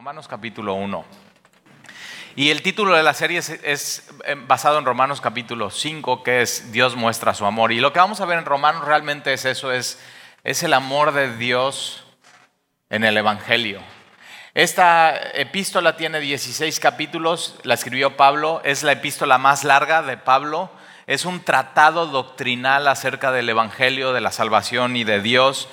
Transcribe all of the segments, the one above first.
Romanos capítulo 1. Y el título de la serie es, eh, basado en Romanos capítulo 5, que es Dios muestra su amor. Y lo que vamos a ver en Romanos realmente es eso, es, es el amor de Dios en el Evangelio. Esta epístola tiene 16 capítulos, la escribió Pablo, es la epístola más larga de Pablo, es un tratado doctrinal acerca del Evangelio, de la salvación y de Dios.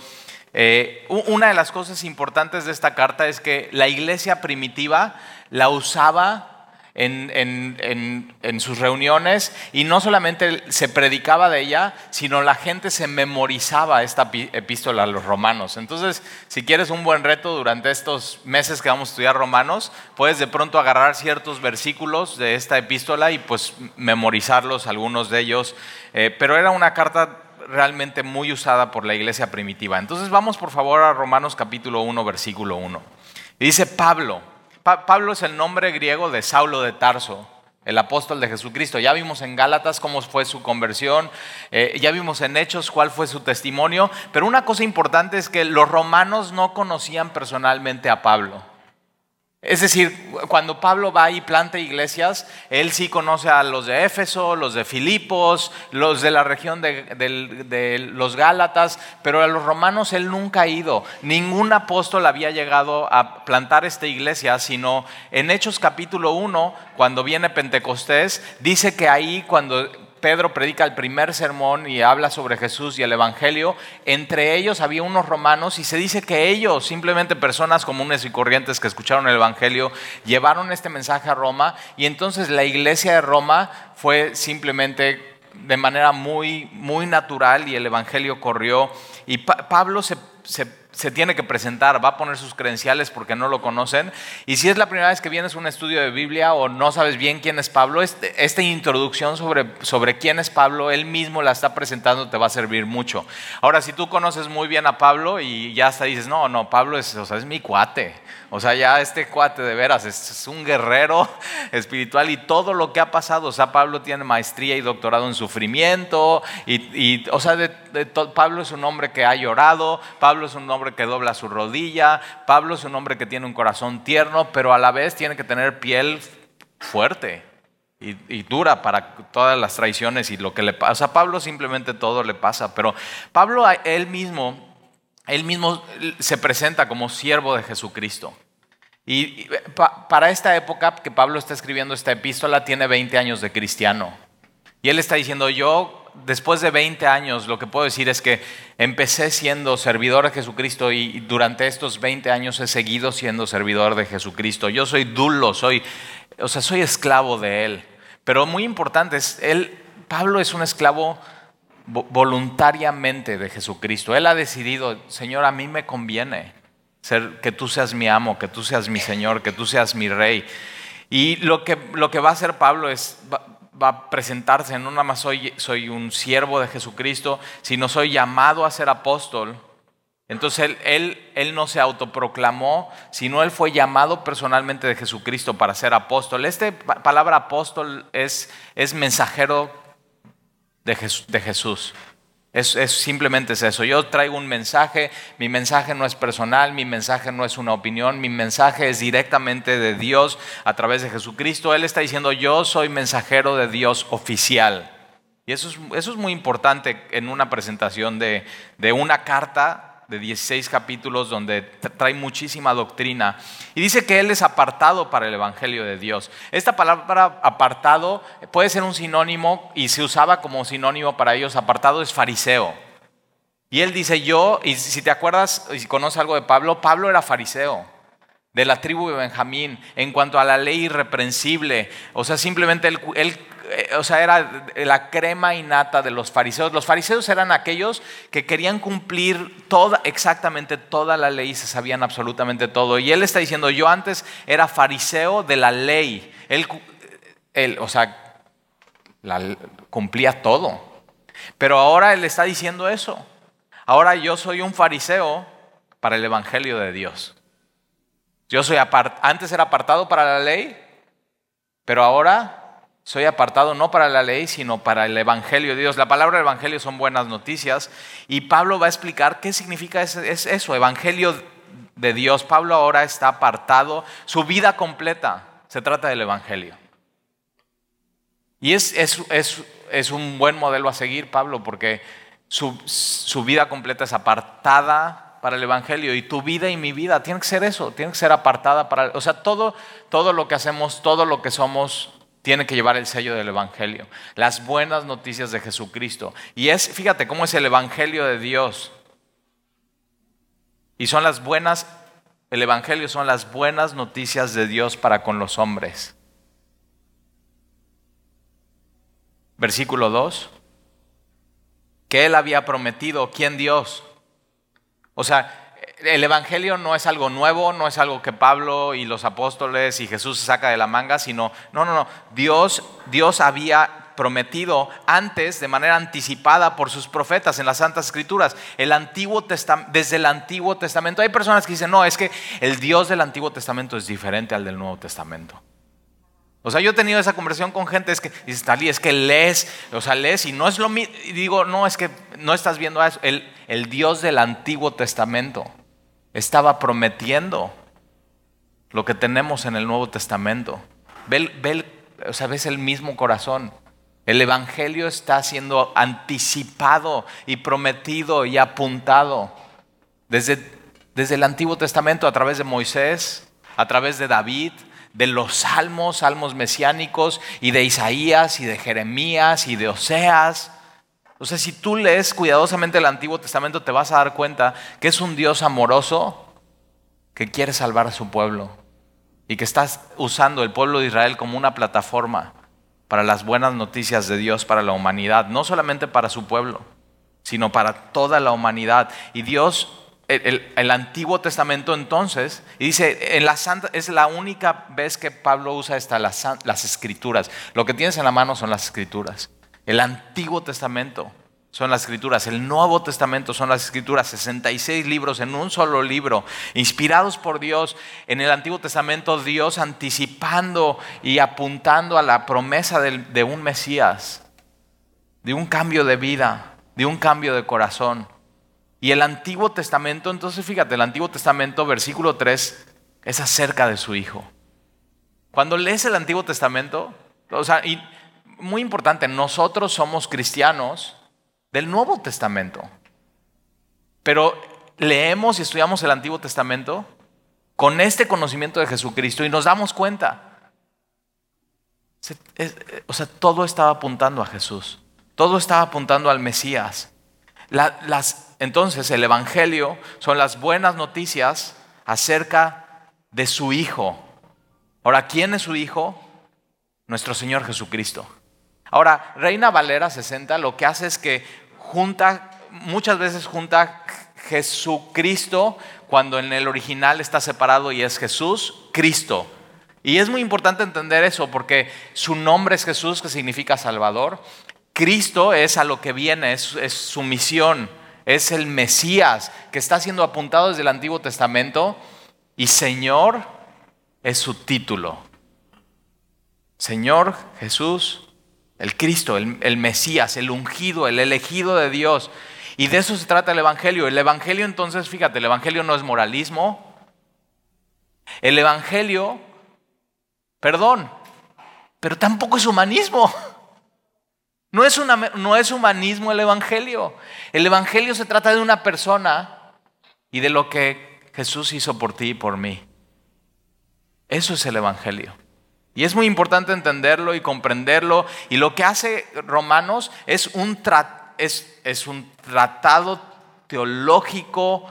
Eh, una de las cosas importantes de esta carta es que la iglesia primitiva la usaba en, sus reuniones y no solamente se predicaba de ella, sino la gente se memorizaba esta epístola a los romanos. Entonces, si quieres un buen reto durante estos meses que vamos a estudiar romanos, puedes de pronto agarrar ciertos versículos de esta epístola y pues memorizarlos, algunos de ellos. Eh, pero era una carta realmente muy usada por la iglesia primitiva. Entonces vamos por favor a Romanos capítulo 1, versículo 1. dice Pablo, Pablo es el nombre griego de Saulo de Tarso, el apóstol de Jesucristo. Ya vimos en Gálatas cómo fue su conversión, eh, ya vimos en Hechos cuál fue su testimonio, pero una cosa importante es que los romanos no conocían personalmente a Pablo. Es decir, cuando Pablo va y planta iglesias, él sí conoce a los de Éfeso, los de Filipos, los de la región de, los Gálatas, pero a los romanos él nunca ha ido. Ningún apóstol había llegado a plantar esta iglesia, sino en Hechos capítulo 1, cuando viene Pentecostés, dice que ahí cuando Pedro predica el primer sermón y habla sobre Jesús y el Evangelio, entre ellos había unos romanos y se dice que ellos, simplemente personas comunes y corrientes que escucharon el Evangelio, llevaron este mensaje a Roma. Y entonces la iglesia de Roma fue simplemente de manera muy, muy natural y el Evangelio corrió. Y Pablo se, se tiene que presentar, va a poner sus credenciales porque no lo conocen. Y si es la primera vez que vienes a un estudio de Biblia o no sabes bien quién es Pablo, este, esta introducción sobre, sobre quién es Pablo, él mismo la está presentando, te va a servir mucho. Ahora, si tú conoces muy bien a Pablo y ya hasta dices, no, no, Pablo es, o sea, es mi cuate. O sea, ya este cuate de veras es, un guerrero espiritual y todo lo que ha pasado, o sea, Pablo tiene maestría y doctorado en sufrimiento, y, o sea, Pablo es un hombre que ha llorado, Pablo es un hombre que dobla su rodilla, Pablo es un hombre que tiene un corazón tierno, pero a la vez tiene que tener piel fuerte. Y, y, dura para todas las traiciones y lo que le pasa. A Pablo simplemente todo le pasa, pero Pablo él mismo él mismo se presenta como siervo de Jesucristo. Y para esta época que Pablo está escribiendo esta epístola, tiene 20 años de cristiano. Y él está diciendo, yo después de 20 años, lo que puedo decir es que empecé siendo servidor de Jesucristo y durante estos 20 años he seguido siendo servidor de Jesucristo. Yo soy dulo, soy, o sea, soy esclavo de él. Pero muy importante, es, él, Pablo es un esclavo voluntariamente de Jesucristo. Él ha decidido, Señor, a mí me conviene ser, que tú seas mi amo, que tú seas mi Señor, que tú seas mi rey. Y lo que, lo que va a hacer Pablo es, a presentarse, no nada más soy, soy un siervo de Jesucristo, sino soy llamado a ser apóstol. Entonces él, él, él, no se autoproclamó, sino él fue llamado personalmente de Jesucristo para ser apóstol. Esta palabra apóstol es, es mensajero de Jesús. Es, simplemente es eso. Yo traigo un mensaje, mi mensaje no es personal, mi mensaje no es una opinión, mi mensaje es directamente de Dios a través de Jesucristo. Él está diciendo, yo soy mensajero de Dios oficial. Y eso es, eso es muy importante en una presentación de, de una carta de 16 capítulos donde trae muchísima doctrina. Y dice que Él es apartado para el Evangelio de Dios. Esta palabra apartado puede ser un sinónimo y se usaba como sinónimo para ellos. Apartado es fariseo. Y Él dice yo, y si te acuerdas, y si conoces algo de Pablo, Pablo era fariseo de la tribu de Benjamín en cuanto a la ley irreprensible. O sea, simplemente él, él o sea, era la crema innata de los fariseos. Los fariseos eran aquellos que querían cumplir toda, exactamente toda la ley, se sabían absolutamente todo. Y él está diciendo, yo antes era fariseo de la ley. Él, él o sea, cumplía todo. Pero ahora él está diciendo eso. Ahora yo soy un fariseo para el Evangelio de Dios. Yo soy antes era apartado para la ley, pero ahora soy apartado no para la ley, sino para el Evangelio de Dios. La palabra Evangelio son buenas noticias y Pablo va a explicar qué significa eso, Evangelio de Dios. Pablo ahora está apartado. Su vida completa se trata del Evangelio. Y es, es, un buen modelo a seguir, Pablo, porque su, su vida completa es apartada para el Evangelio y tu vida y mi vida tiene que ser eso, tiene que ser apartada para, o sea, todo, todo lo que hacemos, todo lo que somos tiene que llevar el sello del Evangelio, las buenas noticias de Jesucristo. Y es, fíjate cómo es el Evangelio de Dios. Y son las buenas, el Evangelio son las buenas noticias de Dios para con los hombres. Versículo 2. Que Él había prometido, ¿quién Dios? O sea, el Evangelio no es algo nuevo, no es algo que Pablo y los apóstoles y Jesús saca de la manga, sino, no, no, no, Dios, Dios había prometido antes de manera anticipada por sus profetas en las Santas Escrituras. El Antiguo desde el Antiguo Testamento. Hay personas que dicen, no, es que el Dios del Antiguo Testamento es diferente al del Nuevo Testamento. O sea, yo he tenido esa conversación con gente, es que, dice, Talí, es que lees, o sea, lees y no es lo mismo. Y digo, no, es que no estás viendo eso. El, el Dios del Antiguo Testamento estaba prometiendo lo que tenemos en el Nuevo Testamento. Ve, ves el mismo corazón. El Evangelio está siendo anticipado y prometido y apuntado desde, desde el Antiguo Testamento a través de Moisés, a través de David, de los salmos, salmos mesiánicos y de Isaías y de Jeremías y de Oseas. O sea, si tú lees cuidadosamente el Antiguo Testamento te vas a dar cuenta que es un Dios amoroso que quiere salvar a su pueblo y que está usando el pueblo de Israel como una plataforma para las buenas noticias de Dios para la humanidad, no solamente para su pueblo, sino para toda la humanidad. Y Dios, el, Antiguo Testamento entonces, y dice, en la Santa, es la única vez que Pablo usa esta, las, las escrituras. Lo que tienes en la mano son las escrituras. El Antiguo Testamento son las escrituras. El Nuevo Testamento son las escrituras, 66 libros en un solo libro, inspirados por Dios. En el Antiguo Testamento Dios anticipando y apuntando a la promesa de, un Mesías, de un cambio de vida, de un cambio de corazón. Y el Antiguo Testamento, entonces fíjate, el Antiguo Testamento, versículo 3, es acerca de su Hijo. Cuando lees el Antiguo Testamento, o sea, y muy importante, nosotros somos cristianos del Nuevo Testamento. Pero leemos y estudiamos el Antiguo Testamento con este conocimiento de Jesucristo y nos damos cuenta. O sea, todo estaba apuntando a Jesús. Todo estaba apuntando al Mesías. entonces, el Evangelio son las buenas noticias acerca de su Hijo. Ahora, ¿quién es su Hijo? Nuestro Señor Jesucristo. Ahora, Reina Valera 60 lo que hace es que junta, muchas veces junta Jesucristo cuando en el original está separado y es Jesús, Cristo. Y es muy importante entender eso porque su nombre es Jesús, que significa Salvador. Cristo es a lo que viene, es, su misión, es el Mesías que está siendo apuntado desde el Antiguo Testamento y Señor es su título. Señor Jesús el Cristo, el, Mesías, el ungido, el elegido de Dios. Y de eso se trata el Evangelio. El Evangelio entonces, fíjate, el Evangelio no es moralismo. El Evangelio, perdón, pero tampoco es humanismo. No es, una, no es humanismo el Evangelio. El Evangelio se trata de una persona y de lo que Jesús hizo por ti y por mí. Eso es el Evangelio. Y es muy importante entenderlo y comprenderlo. Y lo que hace Romanos es un, tratado teológico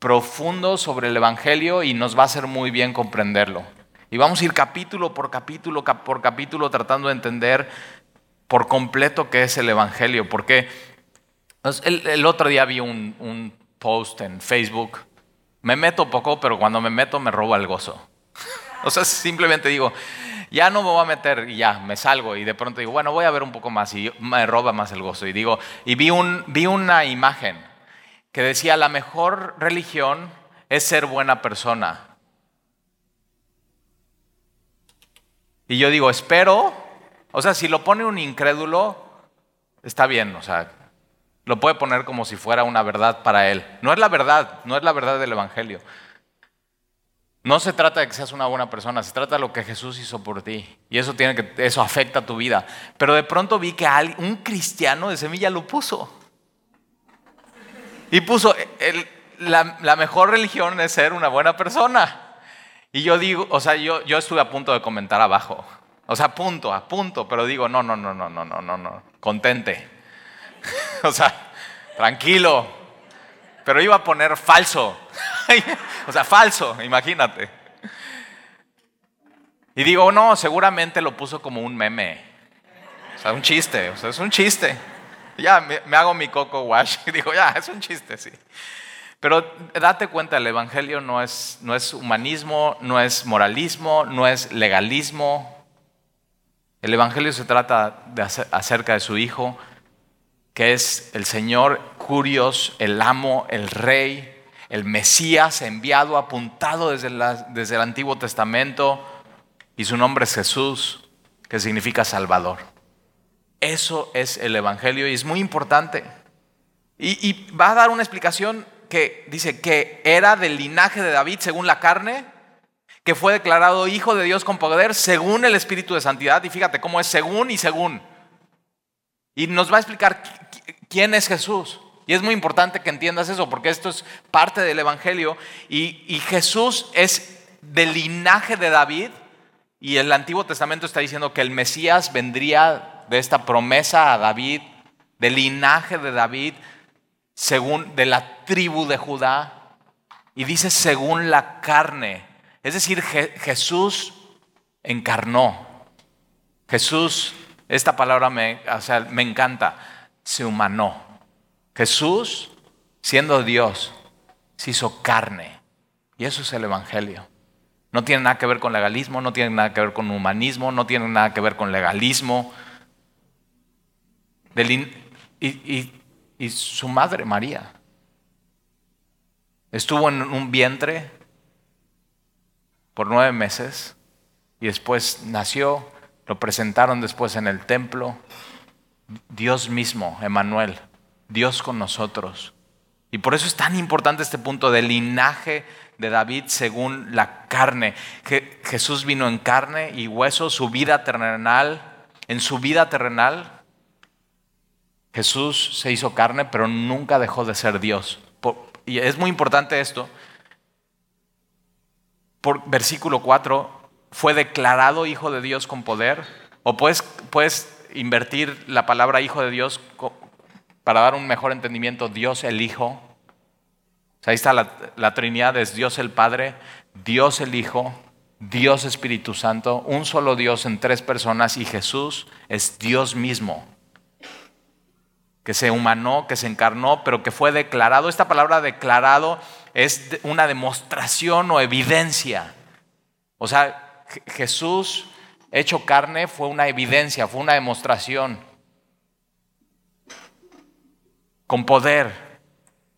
profundo sobre el Evangelio y nos va a hacer muy bien comprenderlo. Y vamos a ir capítulo por capítulo por capítulo tratando de entender por completo qué es el Evangelio. Porque el, otro día vi un, un, post en Facebook. Me meto poco, pero cuando me meto me roba el gozo. O sea, simplemente digo, ya no me voy a meter y ya, me salgo y de pronto digo, bueno, voy a ver un poco más y me roba más el gozo. Y digo, y vi, vi una imagen que decía, la mejor religión es ser buena persona. Y yo digo, espero, o sea, si lo pone un incrédulo, está bien, o sea, lo puede poner como si fuera una verdad para él. No es la verdad, no es la verdad del Evangelio. No se trata de que seas una buena persona, se trata de lo que Jesús hizo por ti. Y eso, tiene que, eso afecta tu vida. Pero de pronto vi que un cristiano de semilla lo puso. Y puso, la, la, mejor religión es ser una buena persona. Y yo digo, o sea, yo, yo estuve a punto de comentar abajo. O sea, a punto, a punto, pero digo, no, no, no, no, no, no, no, no, contente. o sea, tranquilo. Pero iba a poner falso. o sea, falso, imagínate. Y digo, no, seguramente lo puso como un meme. O sea, un chiste, o sea, es un chiste. Ya me, hago mi coco wash y digo, ya, es un chiste, sí. Pero date cuenta, el Evangelio no es, no es humanismo, no es moralismo, no es legalismo, el Evangelio se trata de acerca de su Hijo, que es el Señor Curios, el amo, el rey, el Mesías enviado, apuntado desde, el Antiguo Testamento, y su nombre es Jesús, que significa Salvador. Eso es el Evangelio y es muy importante. Y, y va a dar una explicación que dice que era del linaje de David según la carne, que fue declarado hijo de Dios con poder según el Espíritu de Santidad. Y fíjate cómo es según y según. Y nos va a explicar quién es Jesús. Y es muy importante que entiendas eso, porque esto es parte del Evangelio. Y, Jesús es del linaje de David. Y el Antiguo Testamento está diciendo que el Mesías vendría de esta promesa a David, del linaje de David, según de la tribu de Judá. Y dice según la carne. Es decir, Jesús encarnó. Jesús, esta palabra me, me encanta, se humanó. Jesús, siendo Dios, se hizo carne. Y eso es el Evangelio. No tiene nada que ver con legalismo, no tiene nada que ver con humanismo, no tiene nada que ver con legalismo. y su madre María estuvo en un vientre por nueve meses y después nació, lo presentaron después en el templo. Dios mismo, Emanuel, Dios con nosotros. Y por eso es tan importante este punto del linaje de David según la carne. Que Jesús vino en carne y hueso, su vida terrenal. En su vida terrenal, Jesús se hizo carne, pero nunca dejó de ser Dios. Y es muy importante esto, por versículo 4, fue declarado hijo de Dios con poder. O puedes, puedes invertir la palabra hijo de Dios para dar un mejor entendimiento, Dios el Hijo. ahí está la, la Trinidad, es Dios el Padre, Dios el Hijo, Dios Espíritu Santo, un solo Dios en tres personas y Jesús es Dios mismo que se humanó, que se encarnó, pero que fue declarado. Esta palabra declarado es una demostración o evidencia. O sea, Jesús hecho carne fue una evidencia, fue una demostración. Con poder,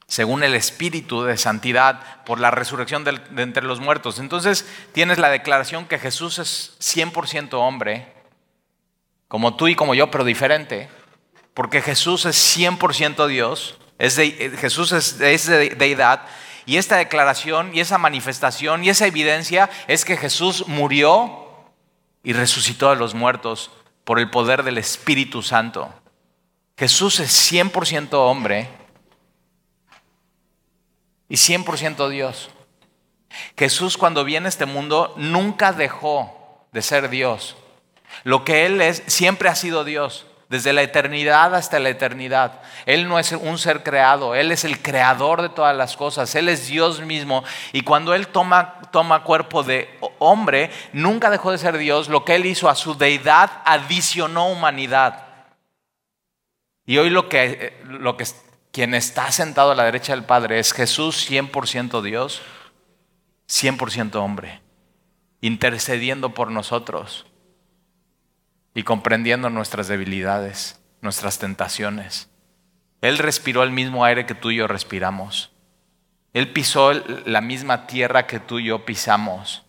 según el Espíritu de Santidad, por la resurrección de, entre los muertos. Entonces tienes la declaración que Jesús es 100% hombre, como tú y como yo, pero diferente porque Jesús es 100% Dios, es de, Jesús es, de deidad, y esta declaración y esa manifestación y esa evidencia es que Jesús murió y resucitó de los muertos por el poder del Espíritu Santo. Jesús es 100% hombre y 100% Dios. Jesús cuando viene a este mundo nunca dejó de ser Dios. Lo que Él es siempre ha sido Dios desde la eternidad hasta la eternidad. Él no es un ser creado, Él es el creador de todas las cosas, Él es Dios mismo. Y cuando Él toma, toma cuerpo de hombre, nunca dejó de ser Dios. Lo que Él hizo a su deidad adicionó humanidad. Y hoy lo que, lo que quien está sentado a la derecha del Padre es Jesús 100% Dios, 100% hombre, intercediendo por nosotros y comprendiendo nuestras debilidades, nuestras tentaciones. Él respiró el mismo aire que tú y yo respiramos. Él pisó la misma tierra que tú y yo pisamos.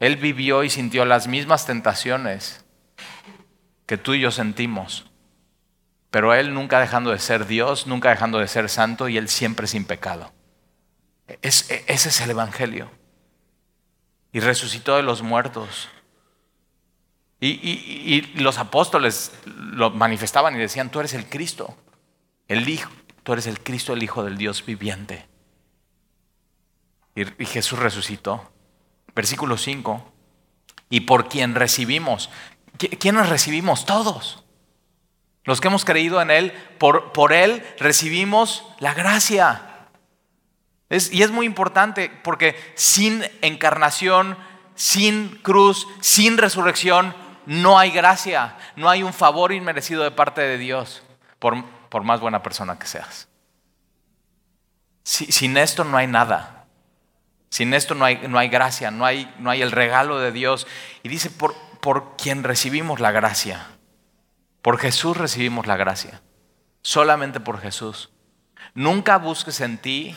Él vivió y sintió las mismas tentaciones que tú y yo sentimos. Pero Él nunca dejando de ser Dios, nunca dejando de ser santo y Él siempre sin pecado. ese es el Evangelio. y resucitó de los muertos. Y, los apóstoles lo manifestaban y decían, tú eres el Cristo, el Hijo, tú eres el Cristo, el Hijo del Dios viviente. Y, y Jesús resucitó. Versículo 5. Y por quien recibimos. ¿Quiénes recibimos? Todos. Los que hemos creído en Él, por, por Él recibimos la gracia. y es muy importante porque sin encarnación, sin cruz, sin resurrección, no hay gracia, no hay un favor inmerecido de parte de Dios, por, por más buena persona que seas. sin esto no hay nada. Sin esto no hay, no hay gracia, no hay, no hay, el regalo de Dios. Y dice, por, por quien recibimos la gracia. Por Jesús recibimos la gracia. Solamente por Jesús. Nunca busques en ti,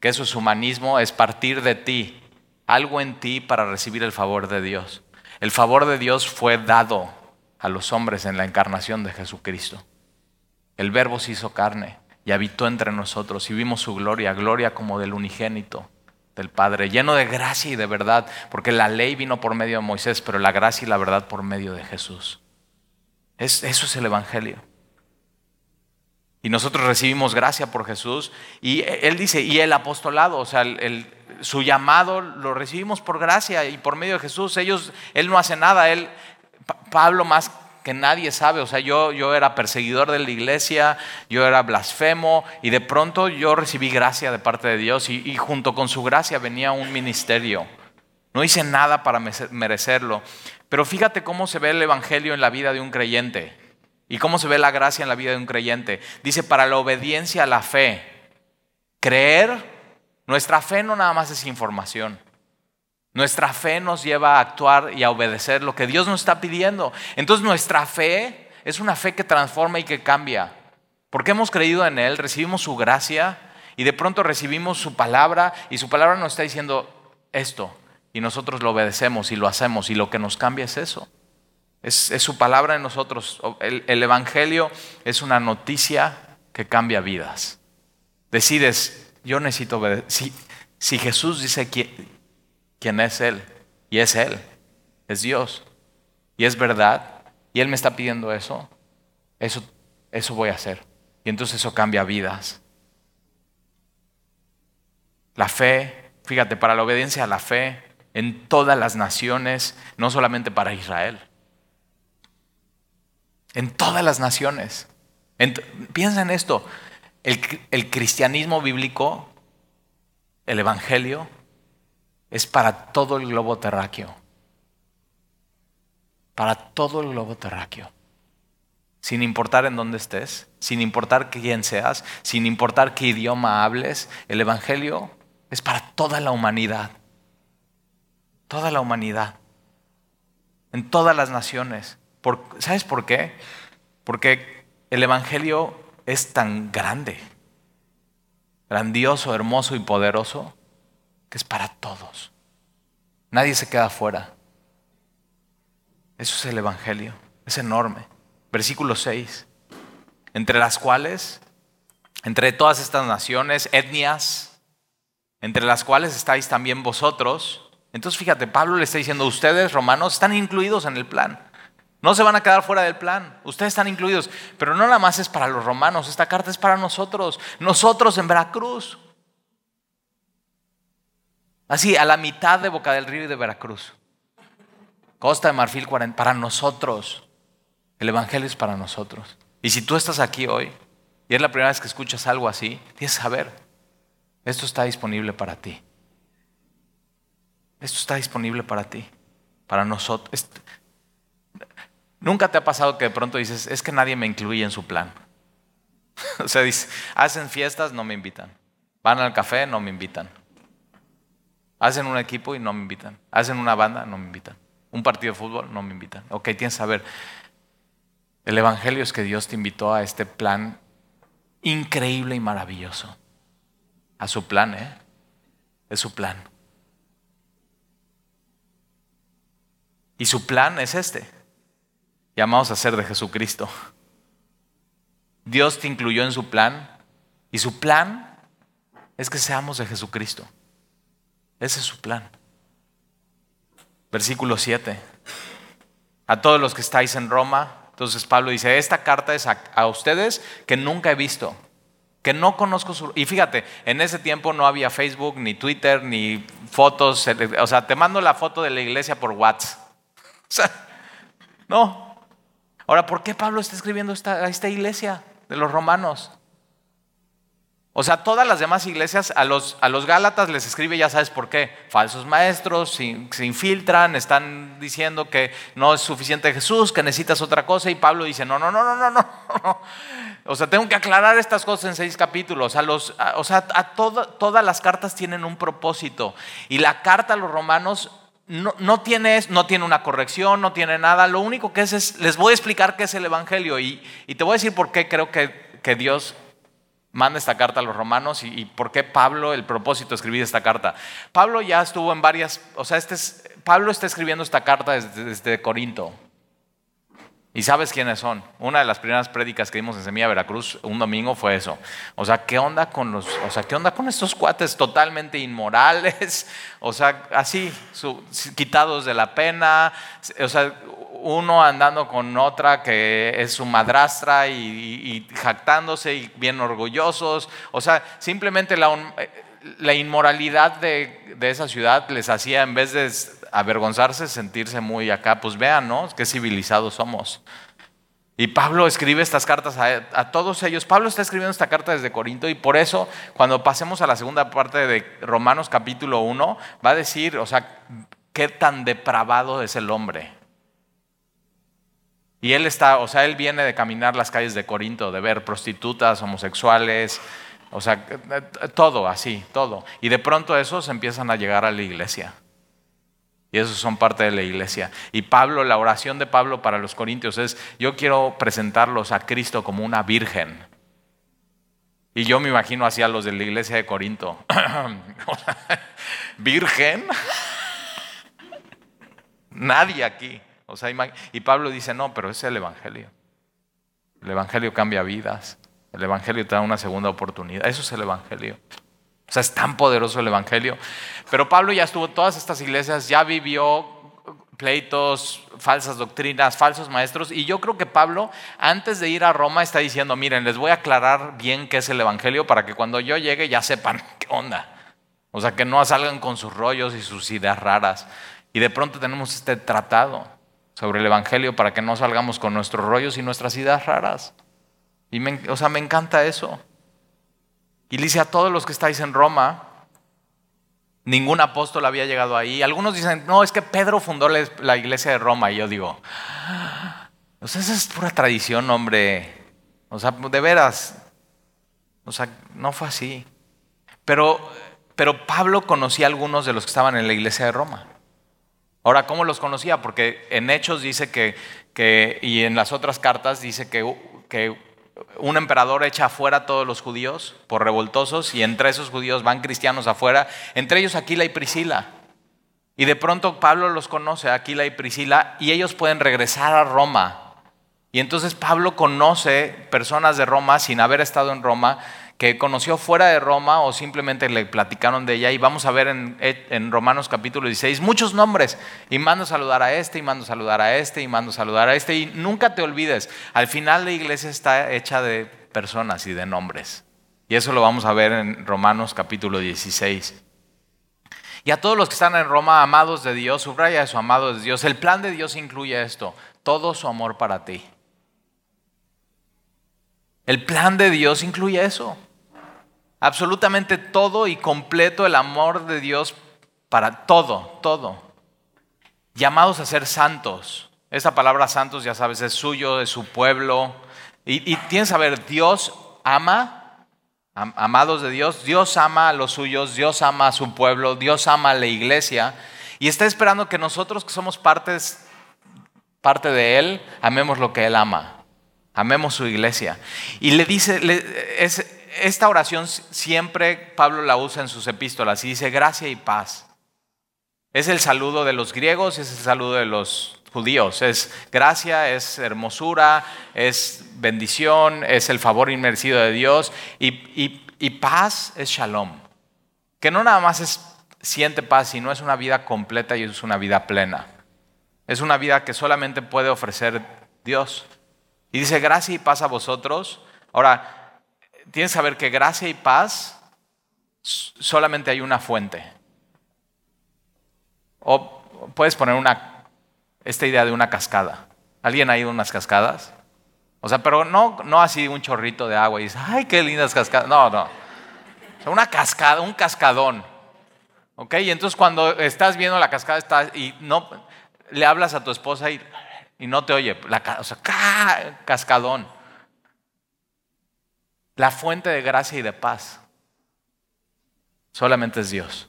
que eso es humanismo, es partir de ti, algo en ti para recibir el favor de Dios. El favor de Dios fue dado a los hombres en la encarnación de Jesucristo. El Verbo se hizo carne y habitó entre nosotros y vimos su gloria, gloria como del unigénito del Padre, lleno de gracia y de verdad, porque la ley vino por medio de Moisés, pero la gracia y la verdad por medio de Jesús. Eso es el Evangelio. Y nosotros recibimos gracia por Jesús. Y él dice, y el apostolado, o sea, su llamado lo recibimos por gracia y por medio de Jesús. Ellos, él no hace nada. Él, Pablo más que nadie sabe. O sea, yo, yo era perseguidor de la iglesia, yo era blasfemo y de pronto yo recibí gracia de parte de Dios y junto con su gracia venía un ministerio. No hice nada para merecerlo. Pero fíjate cómo se ve el Evangelio en la vida de un creyente y cómo se ve la gracia en la vida de un creyente. Dice, para la obediencia a la fe. Creer, nuestra fe no nada más es información. Nuestra fe nos lleva a actuar y a obedecer lo que Dios nos está pidiendo. Entonces nuestra fe es una fe que transforma y que cambia. Porque hemos creído en Él, recibimos su gracia y de pronto recibimos su palabra y su palabra nos está diciendo esto y nosotros lo obedecemos y lo hacemos y lo que nos cambia es eso. Es, su palabra en nosotros. El, el Evangelio es una noticia que cambia vidas. Decides, yo necesito obedecer. Si, si Jesús dice que quién es Él. Y es Él, es Dios. Y es verdad. Y Él me está pidiendo eso. Eso, eso voy a hacer. Y entonces eso cambia vidas. La fe, fíjate, para la obediencia a la fe en todas las naciones, no solamente para Israel. En todas las naciones. piensa en esto. el cristianismo bíblico, el Evangelio, es para todo el globo terráqueo. Para todo el globo terráqueo. Sin importar en dónde estés, sin importar quién seas, sin importar qué idioma hables, el Evangelio es para toda la humanidad. Toda la humanidad. En todas las naciones. ¿Sabes por qué? Porque el Evangelio es tan grande, grandioso, hermoso y poderoso que es para todos. Nadie se queda fuera. Eso es el Evangelio. Es enorme. Versículo 6. Entre las cuales, entre todas estas naciones, etnias, entre las cuales estáis también vosotros. Entonces fíjate, Pablo le está diciendo, ustedes romanos están incluidos en el plan. No se van a quedar fuera del plan. Ustedes están incluidos. Pero no nada más es para los romanos. Esta carta es para nosotros. Nosotros en Veracruz. Así, a la mitad de Boca del Río y de Veracruz. Costa de Marfil 40, para nosotros. El Evangelio es para nosotros. Y si tú estás aquí hoy y es la primera vez que escuchas algo así, tienes que saber, esto está disponible para ti. Esto está disponible para ti, para nosotros. Nunca te ha pasado que de pronto dices, es que nadie me incluye en su plan. o sea, dice, hacen fiestas, no me invitan. Van al café, no me invitan. Hacen un equipo y no me invitan. Hacen una banda, no me invitan. Un partido de fútbol, no me invitan. Ok, tienes que saber. El Evangelio es que Dios te invitó a este plan increíble y maravilloso. A su plan, ¿eh? Es su plan. Y su plan es este. Llamados a ser de Jesucristo. Dios te incluyó en su plan y su plan es que seamos de Jesucristo. Ese es su plan. Versículo 7. A todos los que estáis en Roma, entonces Pablo dice, esta carta es a, ustedes que nunca he visto, que no conozco su... Y fíjate, en ese tiempo no había Facebook, ni Twitter, ni fotos, o sea, te mando la foto de la iglesia por WhatsApp. Sea, no. Ahora, ¿por qué Pablo está escribiendo a esta iglesia de los romanos? O sea, todas las demás iglesias, a los, a los Gálatas les escribe, ya sabes por qué, falsos maestros, se, infiltran, están diciendo que no es suficiente Jesús, que necesitas otra cosa, y Pablo dice, no, no, no, no, no, no. O sea, tengo que aclarar estas cosas en seis capítulos. A los, o sea, a todas las cartas tienen un propósito. Y la carta a los romanos no, no, tiene, no tiene una corrección, no tiene nada. Lo único que es es, les voy a explicar qué es el Evangelio y, te voy a decir por qué creo que, que Dios manda esta carta a los romanos y, por qué Pablo, el propósito de escribir esta carta. Pablo ya estuvo en varias, o sea, este es, Pablo está escribiendo esta carta desde, Corinto. ¿Y sabes quiénes son? Una de las primeras prédicas que dimos en Semilla Veracruz un domingo fue eso. O sea, ¿qué onda con los, o sea, qué onda con estos cuates totalmente inmorales? O sea, así, quitados de la pena. O sea, uno andando con otra que es su madrastra y, jactándose y bien orgullosos. O sea, simplemente la, la inmoralidad de, de, esa ciudad les hacía, en vez de avergonzarse, sentirse muy acá, pues vean, ¿no? Qué civilizados somos. Y Pablo escribe estas cartas a, todos ellos. Pablo está escribiendo esta carta desde Corinto y por eso cuando pasemos a la segunda parte de Romanos capítulo 1, va a decir, o sea, qué tan depravado es el hombre. Y él está, o sea, él viene de caminar las calles de Corinto, de ver prostitutas, homosexuales, o sea, todo así, todo. Y de pronto esos empiezan a llegar a la iglesia. Y esos son parte de la iglesia. Y Pablo, la oración de Pablo para los corintios es, yo quiero presentarlos a Cristo como una virgen. Y yo me imagino así a los de la iglesia de Corinto. ¿Virgen? Nadie aquí y Pablo dice, no, pero es el Evangelio. El Evangelio cambia vidas. El Evangelio te da una segunda oportunidad. Eso es el Evangelio. O sea, es tan poderoso el Evangelio. Pero Pablo ya estuvo en todas estas iglesias, ya vivió pleitos, falsas doctrinas, falsos maestros. Y yo creo que Pablo, antes de ir a Roma, está diciendo, miren, les voy a aclarar bien qué es el Evangelio para que cuando yo llegue ya sepan qué onda. O sea, que no salgan con sus rollos y sus ideas raras. Y de pronto tenemos este tratado sobre el Evangelio para que no salgamos con nuestros rollos y nuestras ideas raras. O sea, me encanta eso. Y dice a todos los que estáis en Roma, ningún apóstol había llegado ahí. Algunos dicen, no, es que Pedro fundó la iglesia de Roma. Y yo digo, o sea, esa es pura tradición, hombre. O sea, de veras. O sea, no fue así. Pero, pero Pablo conocía a algunos de los que estaban en la iglesia de Roma. Ahora, ¿cómo los conocía? Porque en Hechos dice que, y en las otras cartas dice que, que un emperador echa afuera a todos los judíos por revoltosos y entre esos judíos van cristianos afuera, entre ellos Aquila y Priscila. Y de pronto Pablo los conoce, Aquila y Priscila, y ellos pueden regresar a Roma. Y entonces Pablo conoce personas de Roma sin haber estado en Roma que conoció fuera de Roma o simplemente le platicaron de ella. Y vamos a ver en, Romanos capítulo 16 muchos nombres. Y mando saludar a este, y mando saludar a este, y mando saludar a este. Y nunca te olvides, al final la iglesia está hecha de personas y de nombres. Y eso lo vamos a ver en Romanos capítulo 16. Y a todos los que están en Roma, amados de Dios, subraya eso, amados de Dios. El plan de Dios incluye esto, todo su amor para ti. El plan de Dios incluye eso. Absolutamente todo y completo el amor de Dios para todo, todo. Llamados a ser santos. Esa palabra santos, ya sabes, es suyo, de su pueblo. Y, tienes que saber, Dios ama, amados de Dios, Dios ama a los suyos, Dios ama a su pueblo, Dios ama a la iglesia. Y está esperando que nosotros que somos partes, parte de Él, amemos lo que Él ama. Amemos su iglesia. Y le dice, esta oración siempre Pablo la usa en sus epístolas y dice gracia y paz. Es el saludo de los griegos, es el saludo de los judíos. Es gracia, es hermosura, es bendición, es el favor inmerecido de Dios y, paz es shalom. Que no nada más es siente paz y no es una vida completa y es una vida plena. Es una vida que solamente puede ofrecer Dios. Y dice, gracia y paz a vosotros. Ahora, tienes que saber que gracia y paz solamente hay una fuente. O puedes poner una, esta idea de una cascada. ¿Alguien ha ido a unas cascadas? O sea, pero no, no así un chorrito de agua y dices, ay, qué lindas cascadas. No, no. una cascada, un cascadón. ¿Ok? Y entonces cuando estás viendo la cascada y no, le hablas a tu esposa y, no te oye. La, o sea, cascadón. La fuente de gracia y de paz solamente es Dios.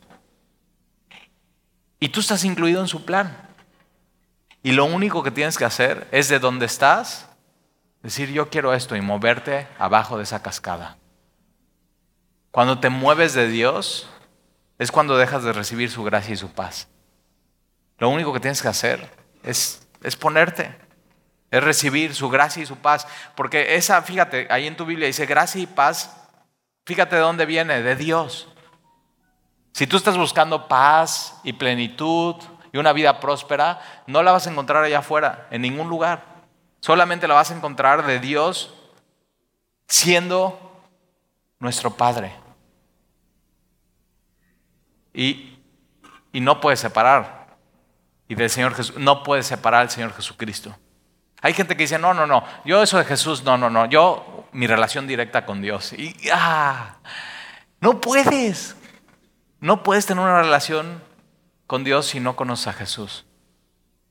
Y tú estás incluido en su plan. Y lo único que tienes que hacer es de donde estás, decir yo quiero esto y moverte abajo de esa cascada. Cuando te mueves de Dios es cuando dejas de recibir su gracia y su paz. Lo único que tienes que hacer es, es ponerte, es recibir su gracia y su paz. Porque esa, fíjate, ahí en tu Biblia dice gracia y paz, fíjate de dónde viene, de Dios. Si tú estás buscando paz y plenitud, y una vida próspera, no la vas a encontrar allá afuera, en ningún lugar. Solamente la vas a encontrar de Dios siendo nuestro Padre. Y, y no puedes separar. Y del Señor Jesús, no puedes separar al Señor Jesucristo. Hay gente que dice, no, no, no, yo eso de Jesús, no, no, no, yo mi relación directa con Dios. Y ah, no puedes. No puedes tener una relación con Dios si no conoces a Jesús.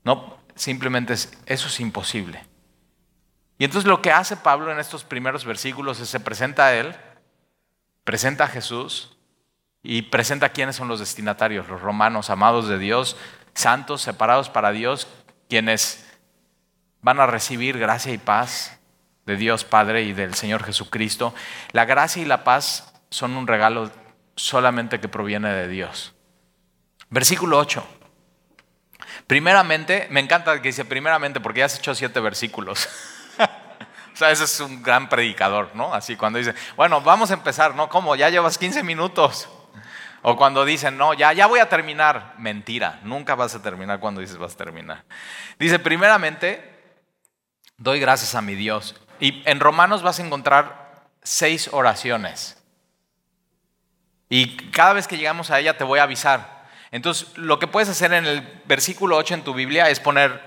No, simplemente eso es imposible. Y entonces lo que hace Pablo en estos primeros versículos es se presenta a Él, presenta a Jesús y presenta quiénes son los destinatarios, los romanos, amados de Dios, santos, separados para Dios, quienes van a recibir gracia y paz de Dios Padre y del Señor Jesucristo. La gracia y la paz son un regalo solamente que proviene de Dios. Versículo 8. Primeramente, me encanta que dice primeramente porque ya has hecho siete versículos. o sea, ese es un gran predicador, ¿no? Así cuando dice, bueno, vamos a empezar, ¿no? ¿Cómo? Ya llevas 15 minutos. O cuando dicen, no, ya, ya voy a terminar. Mentira, nunca vas a terminar cuando dices vas a terminar. Dice, primeramente, doy gracias a mi Dios. Y en Romanos vas a encontrar seis oraciones. Y cada vez que llegamos a ella te voy a avisar. Entonces, lo que puedes hacer en el versículo 8 en tu Biblia es poner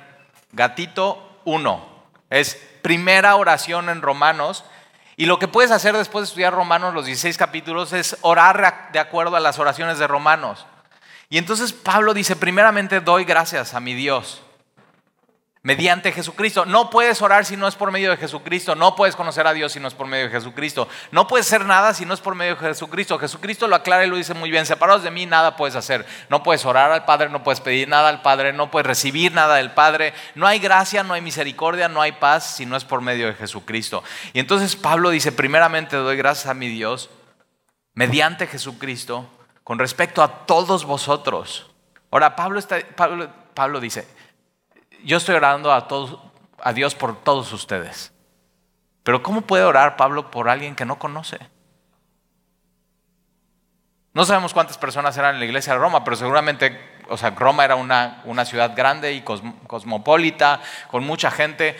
gatito 1. Es primera oración en Romanos. Y lo que puedes hacer después de estudiar Romanos, los 16 capítulos, es orar de acuerdo a las oraciones de Romanos. Y entonces Pablo dice, primeramente doy gracias a mi Dios mediante Jesucristo. No puedes orar si no es por medio de Jesucristo. No puedes conocer a Dios si no es por medio de Jesucristo. No puedes hacer nada si no es por medio de Jesucristo. Jesucristo lo aclara y lo dice muy bien. Separados de mí nada puedes hacer. No puedes orar al Padre, no puedes pedir nada al Padre, no puedes recibir nada del Padre. No hay gracia, no hay misericordia, no hay paz si no es por medio de Jesucristo. Y entonces Pablo dice, primeramente doy gracias a mi Dios mediante Jesucristo con respecto a todos vosotros. Ahora, Pablo, está, Pablo, Pablo dice, yo estoy orando a, Dios por todos ustedes. Pero ¿cómo puede orar Pablo por alguien que no conoce? No sabemos cuántas personas eran en la iglesia de Roma, pero seguramente, o sea, Roma era una, una ciudad grande y cosmopolita, con mucha gente.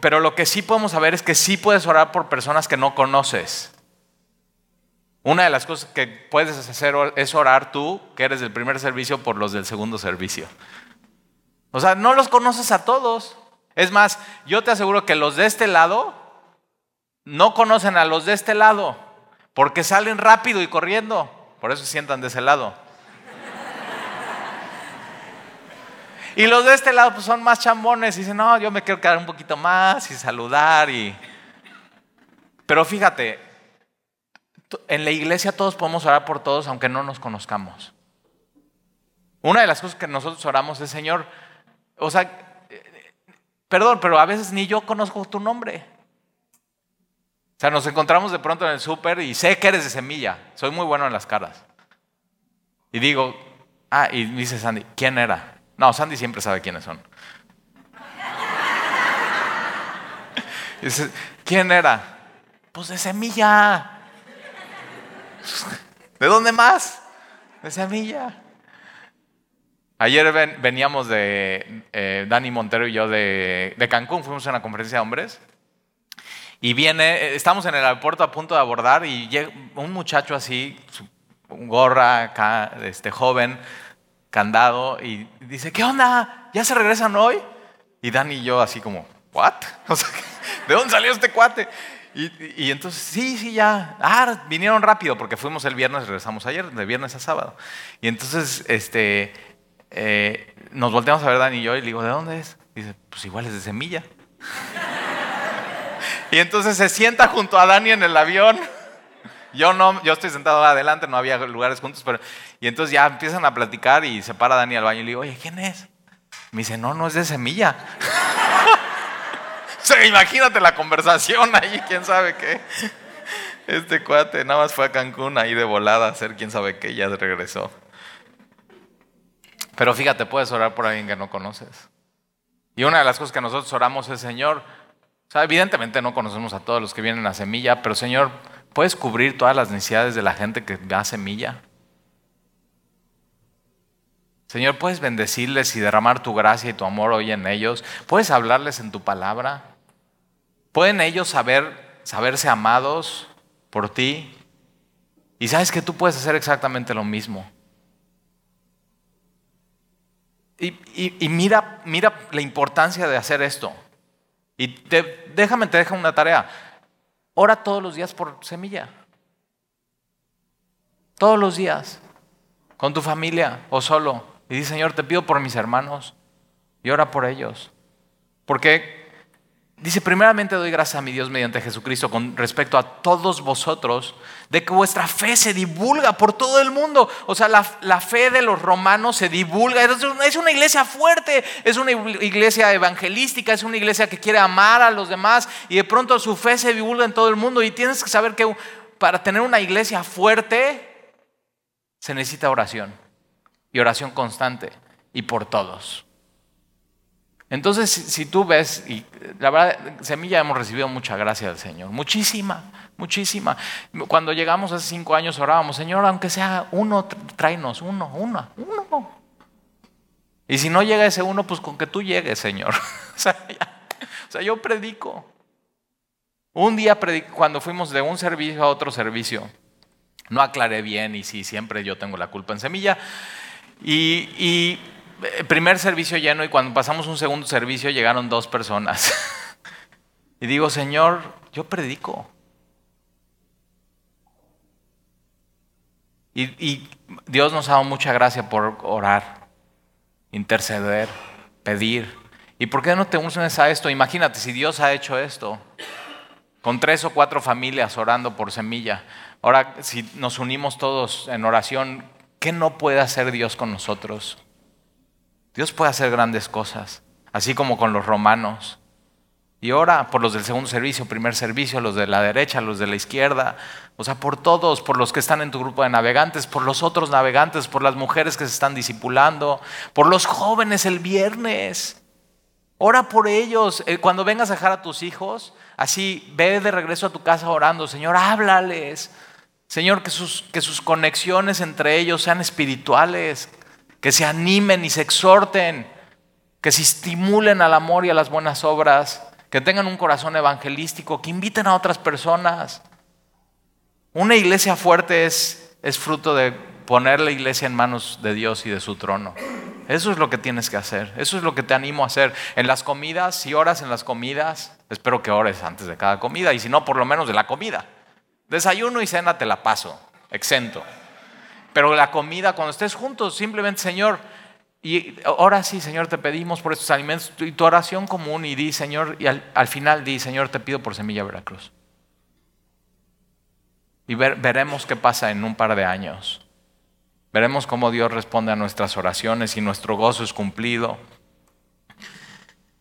Pero lo que sí podemos saber es que sí puedes orar por personas que no conoces. Una de las cosas que puedes hacer es orar tú, que eres del primer servicio, por los del segundo servicio. O sea, no los conoces a todos. Es más, yo te aseguro que los de este lado no conocen a los de este lado, porque salen rápido y corriendo. Por eso se sientan de ese lado. Y los de este lado pues, son más chambones y dicen, no, yo me quiero quedar un poquito más y saludar. Y... Pero fíjate, en la iglesia todos podemos orar por todos aunque no nos conozcamos. Una de las cosas que nosotros oramos es, Señor, o sea, perdón, pero a veces ni yo conozco tu nombre. O sea, nos encontramos de pronto en el súper y sé que eres de semilla. Soy muy bueno en las caras. Y digo, ah, y dice Sandy, ¿quién era? No, Sandy siempre sabe quiénes son. dice, ¿quién era? Pues de semilla. ¿De dónde más? de semilla. Ayer veníamos de, eh, Dani Montero y yo de, de, Cancún, fuimos a una conferencia de hombres. Y viene, eh, estamos en el aeropuerto a punto de abordar y llega un muchacho así, gorra, este, joven, candado, y dice, ¿qué onda? ¿Ya se regresan hoy? Y Dani y yo así como, ¿what? ¿De dónde salió este cuate? Y, entonces, sí, sí, ya. Ah, vinieron rápido porque fuimos el viernes, regresamos ayer, de viernes a sábado. Y entonces, este, eh, nos volteamos a ver Dani y yo y le digo, ¿de dónde es? dice, pues igual es de semilla. y entonces se sienta junto a Dani en el avión. Yo no, yo estoy sentado adelante, no había lugares juntos, pero y entonces ya empiezan a platicar y se para Dani al baño y le digo, oye, ¿quién es? Me dice, no, no es de semilla. imagínate la conversación ahí, quién sabe qué. Este cuate nada más fue a Cancún ahí de volada a hacer quién sabe qué y ya regresó. Pero fíjate, puedes orar por alguien que no conoces. Y una de las cosas que nosotros oramos es, Señor, evidentemente no conocemos a todos los que vienen a semilla, pero Señor, ¿puedes cubrir todas las necesidades de la gente que da semilla? Señor, ¿puedes bendecirles y derramar tu gracia y tu amor hoy en ellos? ¿Puedes hablarles en tu palabra? ¿Pueden ellos saber, saberse amados por ti? Y sabes que tú puedes hacer exactamente lo mismo. Y, mira, mira la importancia de hacer esto. Y déjame, te dejo una tarea. Ora todos los días por semilla. Todos los días. Con tu familia o solo. Y dice, Señor, te pido por mis hermanos. Y ora por ellos. Porque Dice, primeramente doy gracias a mi Dios mediante Jesucristo con respecto a todos vosotros, de que vuestra fe se divulga por todo el mundo. O sea, la, fe de los romanos se divulga. Es una iglesia fuerte, es una iglesia evangelística, es una iglesia que quiere amar a los demás y de pronto su fe se divulga en todo el mundo. Y tienes que saber que para tener una iglesia fuerte se necesita oración y oración constante y por todos. Entonces, si, tú ves, y la verdad, Semilla hemos recibido mucha gracia del Señor, muchísima, muchísima. Cuando llegamos hace cinco años orábamos, Señor, aunque sea uno, tráenos, uno, uno, uno. Y si no llega ese uno, pues con que tú llegues, Señor. o, sea, o sea, yo predico. Un día cuando fuimos de un servicio a otro servicio, no aclaré bien y sí, siempre yo tengo la culpa en Semilla. y, y primer servicio lleno y cuando pasamos un segundo servicio llegaron dos personas. y digo, Señor, yo predico. Y, Dios nos ha dado mucha gracia por orar, interceder, pedir. ¿Y por qué no te unes a esto? Imagínate, si Dios ha hecho esto, con tres o cuatro familias orando por semilla, ahora si nos unimos todos en oración, ¿qué no puede hacer Dios con nosotros? Dios puede hacer grandes cosas, así como con los romanos. Y ora por los del segundo servicio, primer servicio, los de la derecha, los de la izquierda, o sea, por todos, por los que están en tu grupo de navegantes, por los otros navegantes, por las mujeres que se están discipulando, por los jóvenes el viernes. Ora por ellos. Eh, cuando vengas a dejar a tus hijos, así ve de regreso a tu casa orando, Señor, háblales. Señor, que sus, que sus conexiones entre ellos sean espirituales, que se animen y se exhorten, que se estimulen al amor y a las buenas obras, que tengan un corazón evangelístico, que inviten a otras personas. Una iglesia fuerte es, es fruto de poner la iglesia en manos de Dios y de su trono. Eso es lo que tienes que hacer. Eso es lo que te animo a hacer. En las comidas, si oras en las comidas, espero que ores antes de cada comida. Y si no, por lo menos de la comida. Desayuno y cena te la paso, exento. Pero la comida, cuando estés juntos, simplemente, Señor, y ahora sí, Señor, te pedimos por estos alimentos, y tu oración común, y di, Señor, y al, final di, Señor, te pido por Semilla Veracruz. Y veremos qué pasa en un par de años. Veremos cómo Dios responde a nuestras oraciones y nuestro gozo es cumplido.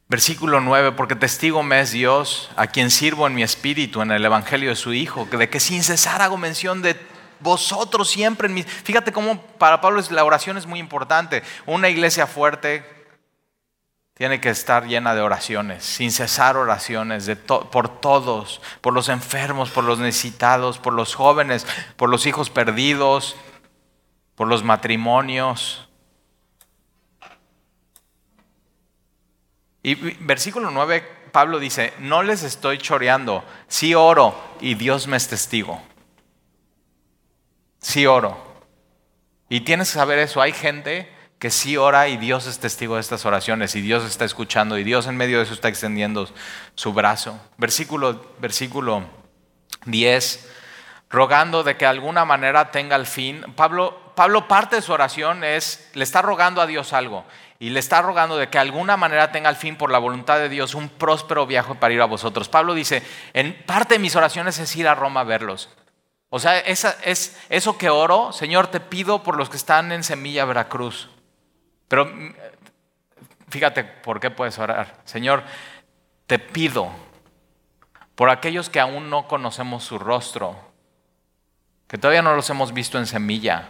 Versículo 9, porque testigo me es Dios, a quien sirvo en mi espíritu, en el Evangelio de su Hijo, de que sin cesar hago mención de vosotros siempre en mi... Fíjate cómo para Pablo la oración es muy importante. Una iglesia fuerte tiene que estar llena de oraciones, sin cesar oraciones por todos, por los enfermos, por los necesitados, por los jóvenes, por los hijos perdidos, por los matrimonios. Y versículo 9, Pablo dice, no les estoy choreando, sí oro y Dios me es testigo. Sí oro. Y tienes que saber eso, hay gente que sí ora y Dios es testigo de estas oraciones y Dios está escuchando y Dios en medio de eso está extendiendo su brazo. Versículo, versículo 10, rogando de que de alguna manera tenga el fin. Pablo, Pablo parte de su oración es, le está rogando a Dios algo y le está rogando de que de alguna manera tenga el fin por la voluntad de Dios un próspero viaje para ir a vosotros. Pablo dice, en parte de mis oraciones es ir a Roma a verlos. O sea, esa, es eso que oro, Señor, te pido por los que están en Semilla Veracruz. Pero mm, fíjate por qué puedes orar. Señor, te pido por aquellos que aún no conocemos su rostro, que todavía no los hemos visto en semilla.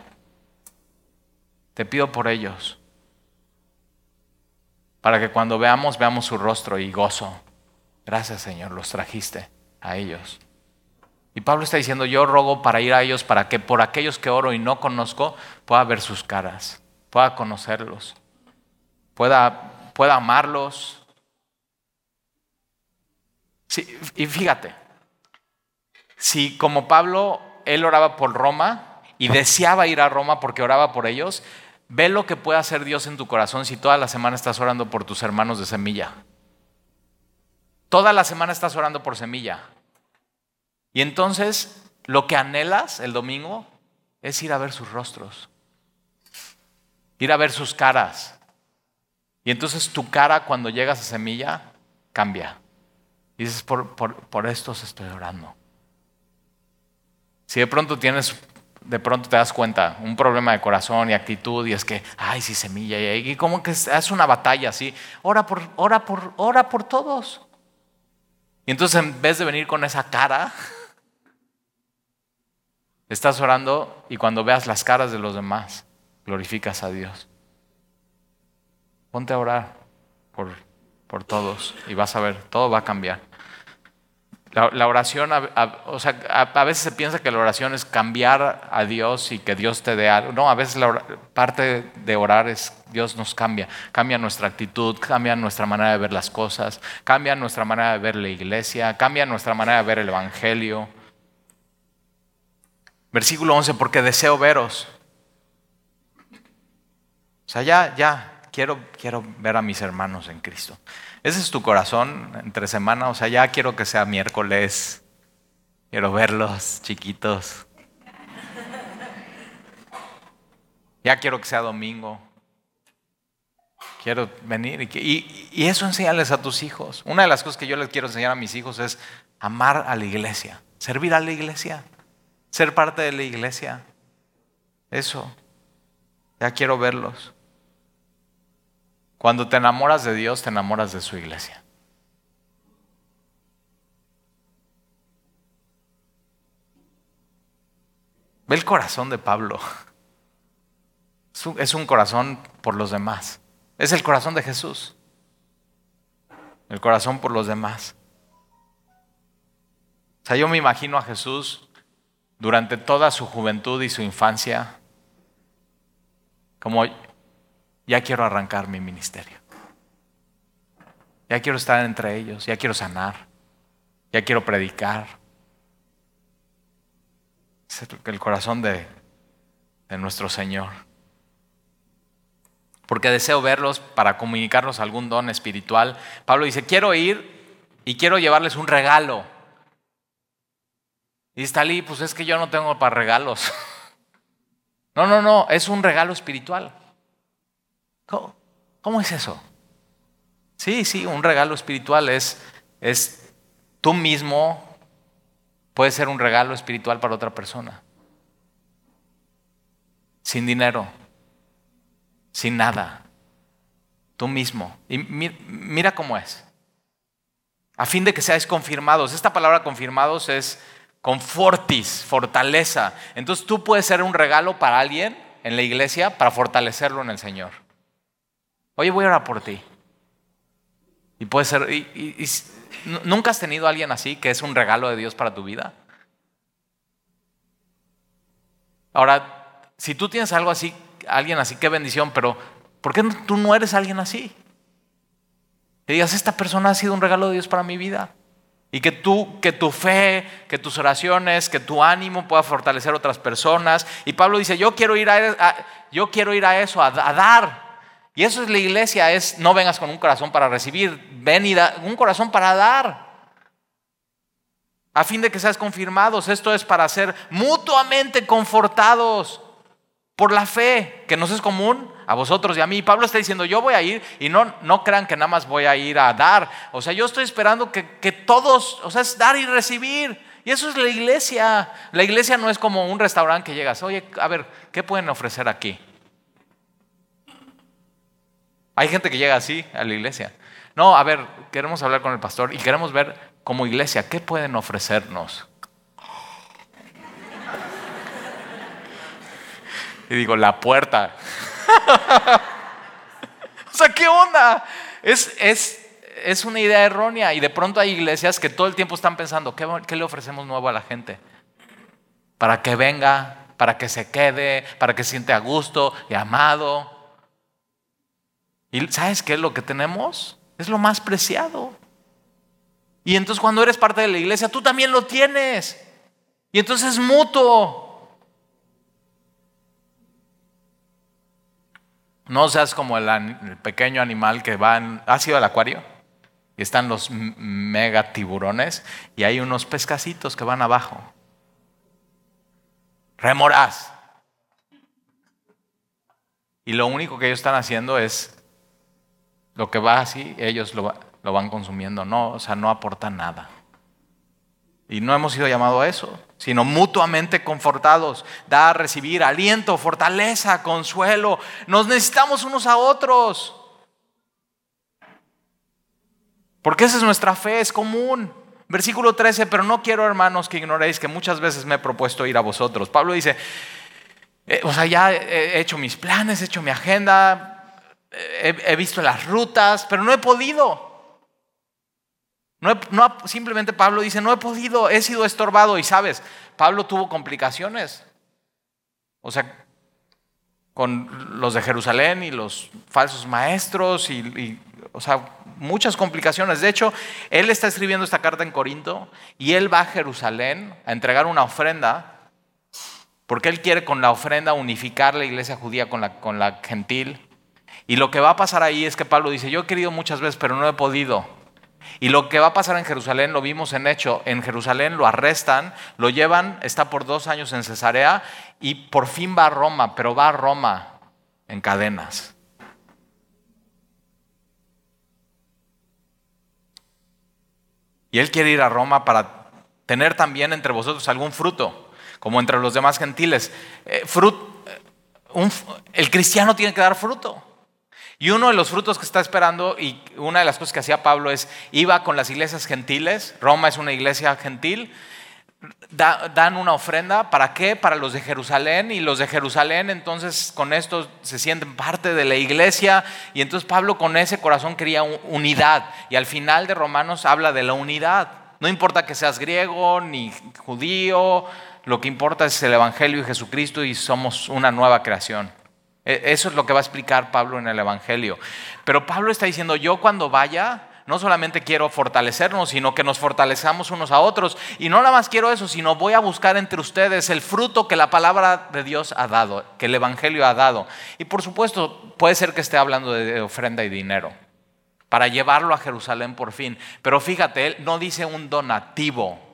Te pido por ellos, para que cuando veamos, veamos su rostro y gozo. Gracias Señor, los trajiste a ellos. Y Pablo está diciendo, yo rogo para ir a ellos, para que por aquellos que oro y no conozco, pueda ver sus caras pueda conocerlos, pueda, pueda amarlos. y fíjate, si como Pablo, él oraba por Roma y deseaba ir a Roma porque oraba por ellos, ve lo que puede hacer Dios en tu corazón si toda la semana estás orando por tus hermanos de semilla. Toda la semana estás orando por semilla. Y entonces lo que anhelas el domingo es ir a ver sus rostros ir a ver sus caras. Y entonces tu cara cuando llegas a semilla cambia. Y dices, por, por, estos estoy orando. Si de pronto tienes, de pronto te das cuenta, un problema de corazón y actitud, y es que, ay, sí, semilla, y, como que es una batalla así, ora por, ora por, ora por todos. Y entonces en vez de venir con esa cara, estás orando y cuando veas las caras de los demás, glorificas a Dios. Ponte a orar por, por todos y vas a ver, todo va a cambiar. La, oración, o sea, a, veces se piensa que la oración es cambiar a Dios y que Dios te dé algo. No, a veces la parte de orar es Dios nos cambia, cambia nuestra actitud, cambia nuestra manera de ver las cosas, cambia nuestra manera de ver la iglesia, cambia nuestra manera de ver el Evangelio. Versículo 11, porque deseo veros o sea, ya, ya, quiero, quiero ver a mis hermanos en Cristo. Ese es tu corazón entre semana, o sea, ya quiero que sea miércoles, quiero verlos chiquitos. Ya quiero que sea domingo. Quiero venir y, y, eso enseñarles a tus hijos. Una de las cosas que yo les quiero enseñar a mis hijos es amar a la iglesia, servir a la iglesia, ser parte de la iglesia. Eso. Ya quiero verlos. Cuando te enamoras de Dios, te enamoras de su iglesia. Ve el corazón de Pablo. Es un corazón por los demás. Es el corazón de Jesús. El corazón por los demás. O sea, yo me imagino a Jesús durante toda su juventud y su infancia como ya quiero arrancar mi ministerio. Ya quiero estar entre ellos, ya quiero sanar, ya quiero predicar. Es el corazón de, de nuestro Señor. Porque deseo verlos para comunicarnos algún don espiritual. Pablo dice, quiero ir y quiero llevarles un regalo. Y está ahí, pues es que yo no tengo para regalos. No, no, no, es un regalo espiritual. ¿Cómo, es eso? Sí, sí, un regalo espiritual es, es tú mismo, puede ser un regalo espiritual para otra persona. Sin dinero, sin nada, tú mismo. Y mira cómo es. A fin de que seáis confirmados. Esta palabra confirmados es confortis, fortaleza. Entonces tú puedes ser un regalo para alguien en la iglesia para fortalecerlo en el Señor. Oye, voy a orar por ti. Y puede ser, ¿nunca has tenido a alguien así que es un regalo de Dios para tu vida? Ahora, si tú tienes algo así, alguien así, qué bendición, pero ¿por qué tú no eres alguien así? Que digas, esta persona ha sido un regalo de Dios para mi vida. Y que tú, que tu fe, que tus oraciones, que tu ánimo pueda fortalecer a otras personas. Y Pablo dice, yo quiero ir a, yo quiero ir a eso, a, dar. Y eso es la iglesia, es no vengas con un corazón para recibir, ven y da un corazón para dar. A fin de que seas confirmados. Esto es para ser mutuamente confortados por la fe, que nos es común a vosotros y a mí. Pablo está diciendo, yo voy a ir y no, no crean que nada más voy a ir a dar. O sea, yo estoy esperando que, que todos, o sea, es dar y recibir. Y eso es la iglesia. La iglesia no es como un restaurante que llegas, oye, a ver, ¿qué pueden ofrecer aquí? Hay gente que llega así a la iglesia. No, a ver, queremos hablar con el pastor y queremos ver como iglesia, ¿qué pueden ofrecernos? Y digo, la puerta. o sea, ¿qué onda? Es, es, es, una idea errónea y de pronto hay iglesias que todo el tiempo están pensando, ¿qué, ¿qué le ofrecemos nuevo a la gente? Para que venga, para que se quede, para que siente a gusto y amado. ¿Y sabes qué es lo que tenemos? Es lo más preciado. Y entonces cuando eres parte de la iglesia, tú también lo tienes. Y entonces es mutuo. No seas como el, pequeño animal que va, en, ¿has ido al acuario? Y están los mega tiburones y hay unos pescacitos que van abajo. Remoraz. Y lo único que ellos están haciendo es lo que va así, ellos lo, lo van consumiendo. No, o sea, no aportan nada. Y no hemos sido llamados a eso, sino mutuamente confortados, dar, recibir aliento, fortaleza, consuelo. Nos necesitamos unos a otros. Porque esa es nuestra fe, es común. Versículo 13, pero no quiero hermanos que ignoréis que muchas veces me he propuesto ir a vosotros. Pablo dice, eh, o sea, ya he hecho mis planes, he hecho mi agenda, he visto las rutas, pero no he podido. No, simplemente Pablo dice, no he podido, he sido estorbado. Y sabes, Pablo tuvo complicaciones. O sea, con los de Jerusalén y los falsos maestros y, o sea, muchas complicaciones. De hecho, él está escribiendo esta carta en Corinto y él va a Jerusalén a entregar una ofrenda porque él quiere con la ofrenda unificar la iglesia judía con la, con la gentil. Y lo que va a pasar ahí es que Pablo dice, yo he querido muchas veces, pero no he podido. Y lo que va a pasar en Jerusalén lo vimos en hecho. En Jerusalén lo arrestan, lo llevan, está por dos años en Cesarea y por fin va a Roma, pero va a Roma en cadenas. Y él quiere ir a Roma para tener también entre vosotros algún fruto, como entre los demás gentiles. Eh, eh, el cristiano tiene que dar fruto. Y uno de los frutos que está esperando, y una de las cosas que hacía Pablo es, iba con las iglesias gentiles, Roma es una iglesia gentil, dan una ofrenda, ¿para qué? Para los de Jerusalén, y los de Jerusalén entonces con esto se sienten parte de la iglesia, y entonces Pablo con ese corazón quería unidad, y al final de Romanos habla de la unidad. No importa que seas griego ni judío, lo que importa es el Evangelio y Jesucristo y somos una nueva creación. E, eso es lo que va a explicar Pablo en el Evangelio. Pero Pablo está diciendo, yo cuando vaya, no solamente quiero fortalecernos, sino que nos fortalezcamos unos a otros. Y no nada más quiero eso, sino voy a buscar entre ustedes el fruto que la palabra de Dios ha dado, que el Evangelio ha dado. Y por supuesto, puede ser que esté hablando de ofrenda y dinero, para llevarlo a Jerusalén por fin. Pero fíjate, él no dice un donativo.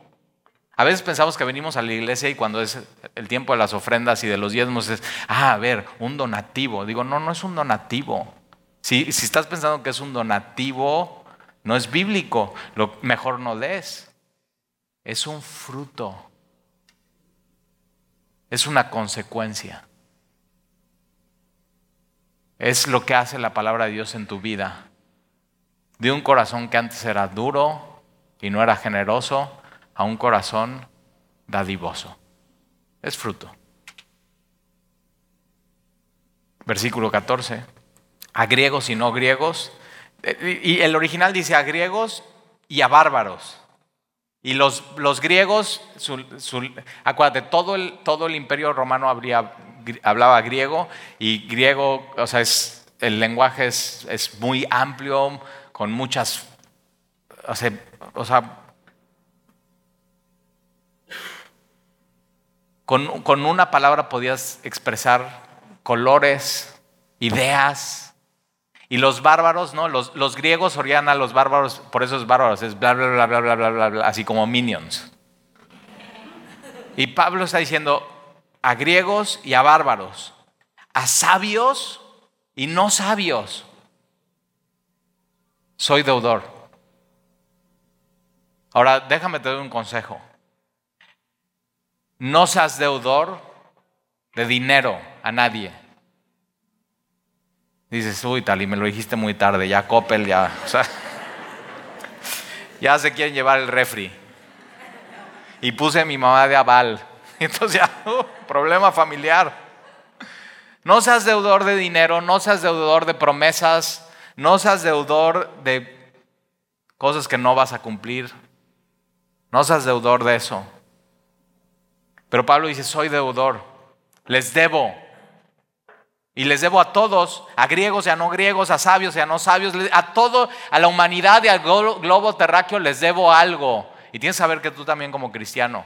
A veces pensamos que venimos a la iglesia y cuando es el tiempo de las ofrendas y de los diezmos es, ah, a ver, un donativo. Digo, no, no es un donativo. Si, si estás pensando que es un donativo, no es bíblico, lo mejor no des. Es un fruto. Es una consecuencia. Es lo que hace la palabra de Dios en tu vida. De un corazón que antes era duro y no era generoso, a un corazón dadivoso. Es fruto. Versículo 14. A griegos y no griegos. Y el original dice a griegos y a bárbaros. Y los, los griegos, acuérdate, todo el, todo el imperio romano habría hablaba griego y griego, o sea, es, el lenguaje es, es muy amplio, con muchas, o sea, o sea con, una palabra podías expresar colores, ideas. Y los bárbaros, ¿no? Los, los griegos orían a los bárbaros, por eso es bárbaros, es bla, bla, bla, bla, bla, bla, bla, bla, así como minions. Y Pablo está diciendo a griegos y a bárbaros, a sabios y no sabios. Soy deudor. Ahora, déjame te doy un consejo. No seas deudor de dinero a nadie. Dices, uy, tal, y me lo dijiste muy tarde, ya Coppel, ya, ya se quieren llevar el refri. Y puse a mi mamá de aval. Entonces ya, uh, problema familiar. No seas deudor de dinero, no seas deudor de promesas, no seas deudor de cosas que no vas a cumplir. No seas deudor de eso. Pero Pablo dice, soy deudor, les debo. Y les debo a todos, a griegos y a no griegos, a sabios y a no sabios, a todo, a la humanidad y al globo terráqueo les debo algo. Y tienes que saber que tú también como cristiano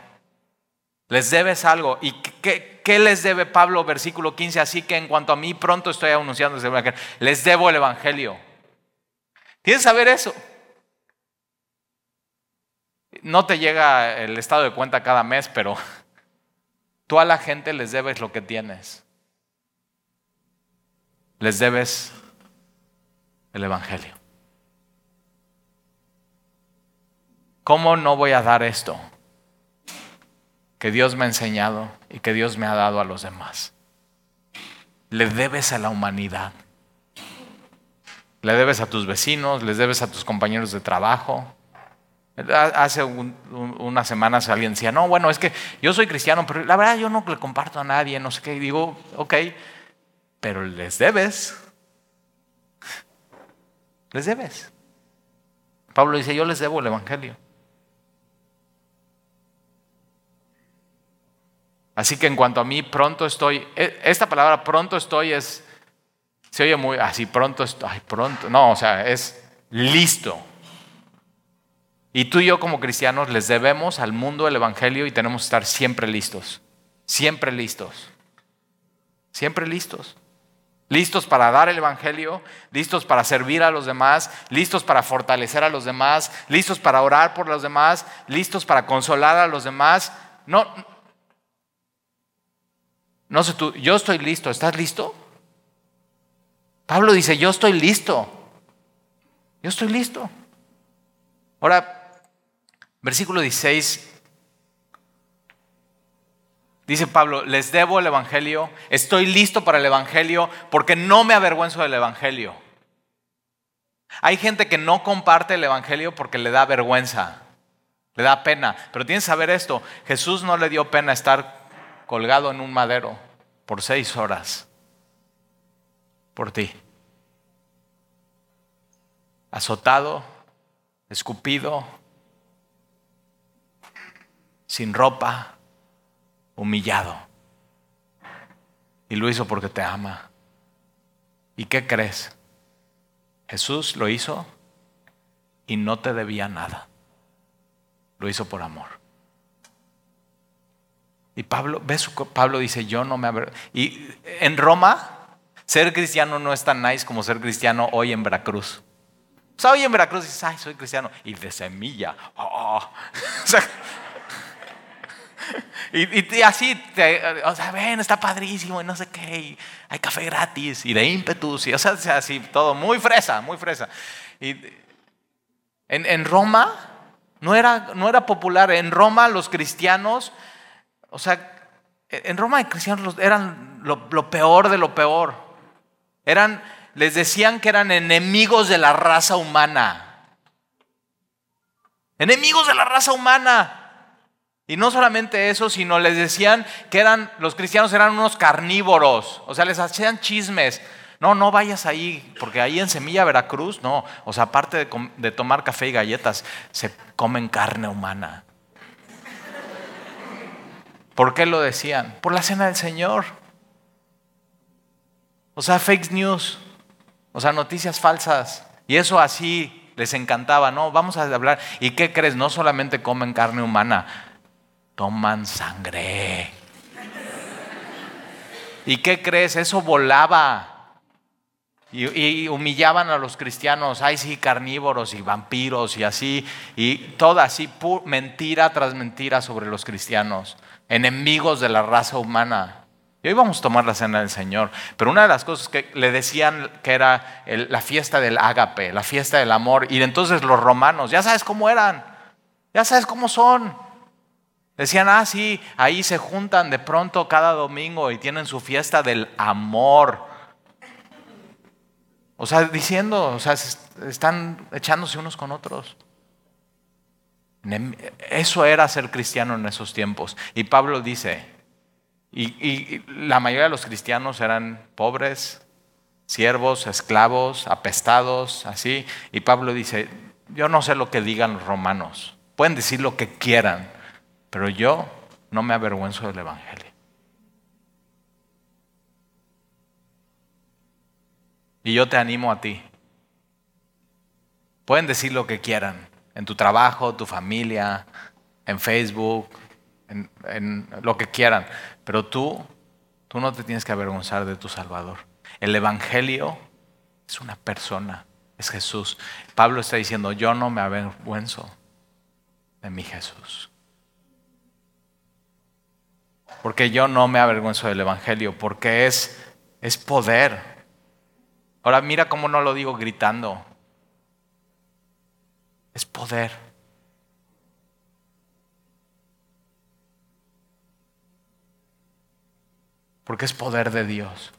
les debes algo. ¿Y qué, les debe Pablo, versículo 15? Así que en cuanto a mí, pronto estoy anunciando ese evangelio. Les debo el evangelio. Tienes que saber eso. No te llega el estado de cuenta cada mes, pero tú a la gente les debes lo que tienes. Les debes el evangelio. ¿Cómo no voy a dar esto? Que Dios me ha enseñado y que Dios me ha dado a los demás. Le debes a la humanidad. Le debes a tus vecinos, les debes a tus compañeros de trabajo. Hace unas semanas alguien decía, no, bueno, es que yo soy cristiano, pero la verdad yo no le comparto a nadie, no sé qué. Digo, ok, pero les debes. Les debes. Pablo dice, yo les debo el Evangelio. Así que en cuanto a mí, pronto estoy, e, esta palabra pronto estoy es, se oye muy así, pronto estoy, pronto, no, o sea, es listo. Y tú y yo como cristianos les debemos al mundo el Evangelio y tenemos que estar siempre listos, siempre listos, siempre listos. Listos para dar el Evangelio, listos para servir a los demás, listos para fortalecer a los demás, listos para orar por los demás, listos para consolar a los demás. No, no sé tú, yo estoy listo, ¿estás listo? Pablo dice, yo estoy listo. Yo estoy listo. Ahora, versículo 16. Dice Pablo, les debo el Evangelio, estoy listo para el Evangelio porque no me avergüenzo del Evangelio. Hay gente que no comparte el Evangelio porque le da vergüenza, le da pena. Pero tienes que saber esto, Jesús no le dio pena estar colgado en un madero por seis horas por ti. Azotado, escupido, sin ropa, humillado. Y lo hizo porque te ama. ¿Y qué crees? Jesús lo hizo y no te debía nada. Lo hizo por amor. Y Pablo, ves, Pablo dice, yo no me Y en Roma, ser cristiano no es tan nice como ser cristiano hoy en Veracruz. O sea, hoy en Veracruz dices, ay, soy cristiano. Y de semilla. Oh. y, así, o sea, ven, está padrísimo y no sé qué. hay café gratis y de ímpetus. Y, o sea, así, todo muy fresa, muy fresa. Y en, en Roma no era, no era popular. En Roma los cristianos o sea, en Roma de cristianos eran lo, peor de lo peor. Eran, les decían que eran enemigos de la raza humana. Enemigos de la raza humana. Y no solamente eso, sino les decían que eran, los cristianos eran unos carnívoros. O sea, les hacían chismes. No, no vayas ahí, porque ahí en Semilla, Veracruz, no. O sea, aparte de, de tomar café y galletas, se comen carne humana. ¿Por qué lo decían? Por la cena del Señor. O sea, fake news, o sea, noticias falsas. Y eso así les encantaba, ¿no? Vamos a hablar. ¿Y qué crees? No solamente comen carne humana, toman sangre. ¿Y qué crees? Eso volaba. Y, humillaban a los cristianos, ay sí, carnívoros y vampiros y así, y toda así, mentira tras mentira sobre los cristianos, enemigos de la raza humana. Y hoy vamos a tomar la cena del Señor, pero una de las cosas que le decían que era la fiesta del ágape, la fiesta del amor, y entonces los romanos, ya sabes cómo eran, ya sabes cómo son. Decían, ah, sí, ahí se juntan de pronto cada domingo y tienen su fiesta del amor. O sea, diciendo, o sea, están echándose unos con otros. Eso era ser cristiano en esos tiempos. Y Pablo dice, y, la mayoría de los cristianos eran pobres, siervos, esclavos, apestados, así. Y Pablo dice, yo no sé lo que digan los romanos, pueden decir lo que quieran, pero yo no me avergüenzo del Evangelio. Y yo te animo a ti. Pueden decir lo que quieran, en tu trabajo, tu familia, en Facebook, en, lo que quieran, pero tú, tú no te tienes que avergonzar de tu Salvador. El Evangelio es una persona, es Jesús. Pablo está diciendo, yo no me avergüenzo de mi Jesús. Porque yo no me avergüenzo del Evangelio, porque es, es poder. Ahora mira cómo no lo digo gritando. Es poder. Porque es poder de Dios.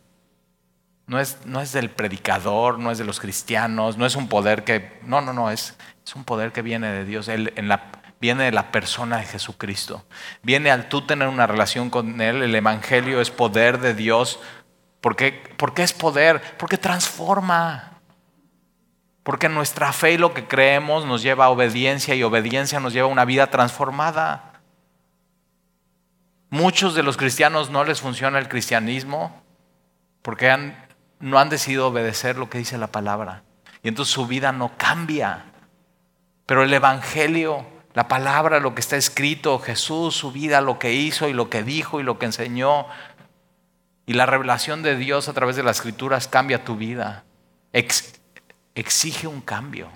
No es, no es, del predicador, no es de los cristianos, no es un poder que... No, no, no, es, es un poder que viene de Dios, en la, viene de la persona de Jesucristo. Viene al tú tener una relación con Él, el Evangelio es poder de Dios ¿Por qué, es poder? Porque transforma. Porque nuestra fe y lo que creemos nos lleva a obediencia y obediencia nos lleva a una vida transformada. Muchos de los cristianos no les funciona el cristianismo porque no han decidido obedecer lo que dice la palabra. Y entonces su vida no cambia. Pero el Evangelio, la palabra, lo que está escrito, Jesús, su vida, lo que hizo y lo que dijo y lo que enseñó, y la revelación de Dios a través de las escrituras cambia tu vida. exige un cambio.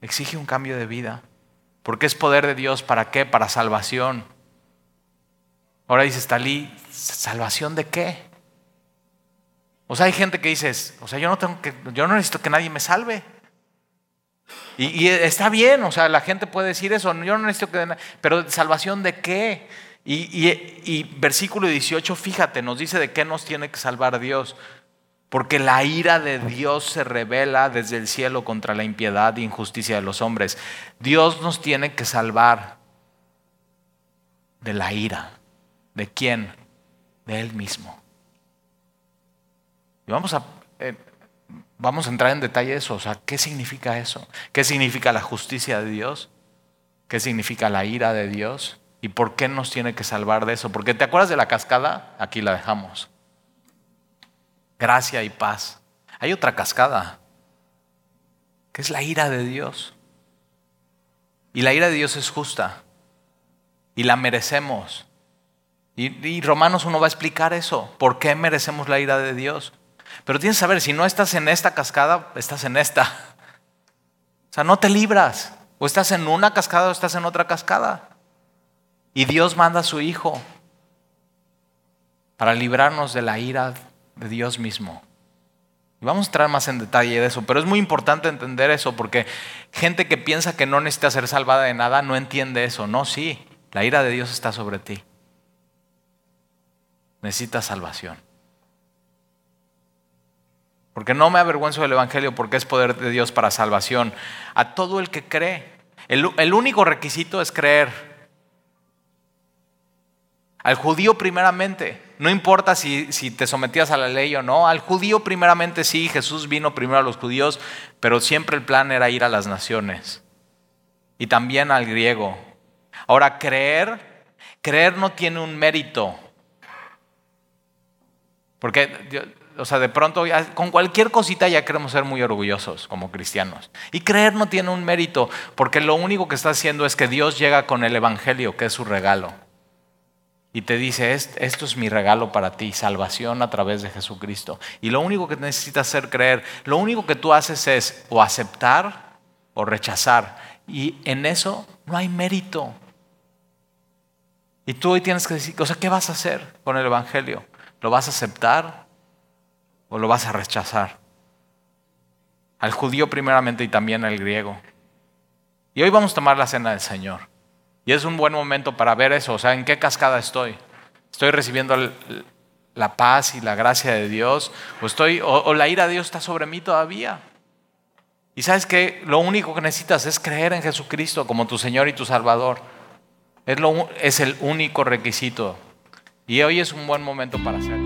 Exige un cambio de vida. Porque es poder de Dios para qué? Para salvación. Ahora dices, Talí, ¿salvación de qué? O sea, hay gente que dice, o sea, yo no tengo que, yo no necesito que nadie me salve. Y, y, está bien, o sea, la gente puede decir eso, yo no necesito que, pero salvación de qué? Y, versículo 18, fíjate, nos dice de qué nos tiene que salvar Dios. Porque la ira de Dios se revela desde el cielo contra la impiedad e injusticia de los hombres. Dios nos tiene que salvar de la ira. ¿De quién? De Él mismo. Y vamos a, eh, vamos a entrar en detalle eso. O sea, ¿qué significa eso? ¿Qué significa la justicia de Dios? ¿Qué significa la ira de Dios? ¿Y por qué nos tiene que salvar de eso? Porque te acuerdas de la cascada, aquí la dejamos. Gracia y paz. Hay otra cascada, que es la ira de Dios. Y la ira de Dios es justa. Y la merecemos. Y, y Romanos uno va a explicar eso. ¿Por qué merecemos la ira de Dios? Pero tienes que saber, si no estás en esta cascada, estás en esta. O sea, no te libras. O estás en una cascada o estás en otra cascada. Y Dios manda a su Hijo para librarnos de la ira de Dios mismo. Y vamos a entrar más en detalle de eso, pero es muy importante entender eso porque gente que piensa que no necesita ser salvada de nada no entiende eso. No, sí, la ira de Dios está sobre ti. Necesitas salvación. Porque no me avergüenzo del Evangelio porque es poder de Dios para salvación. A todo el que cree. El, el único requisito es creer. Al judío primeramente, no importa si, si, te sometías a la ley o no, al judío primeramente sí, Jesús vino primero a los judíos, pero siempre el plan era ir a las naciones. Y también al griego. Ahora, creer, creer no tiene un mérito. Porque o sea, de pronto con cualquier cosita ya queremos ser muy orgullosos como cristianos. Y creer no tiene un mérito, porque lo único que está haciendo es que Dios llega con el Evangelio, que es su regalo. Y te dice, esto es mi regalo para ti, salvación a través de Jesucristo. Y lo único que necesitas hacer creer, lo único que tú haces es o aceptar o rechazar. Y en eso no hay mérito. Y tú hoy tienes que decir, o sea, ¿qué vas a hacer con el Evangelio? ¿Lo vas a aceptar o lo vas a rechazar? Al judío primeramente y también al griego. Y hoy vamos a tomar la cena del Señor. Y es un buen momento para ver eso, o sea, ¿en qué cascada estoy? ¿Estoy recibiendo la paz y la gracia de Dios? ¿O, estoy, o, la ira de Dios está sobre mí todavía? Y sabes que lo único que necesitas es creer en Jesucristo como tu Señor y tu Salvador. Es, lo, es el único requisito. Y hoy es un buen momento para hacerlo.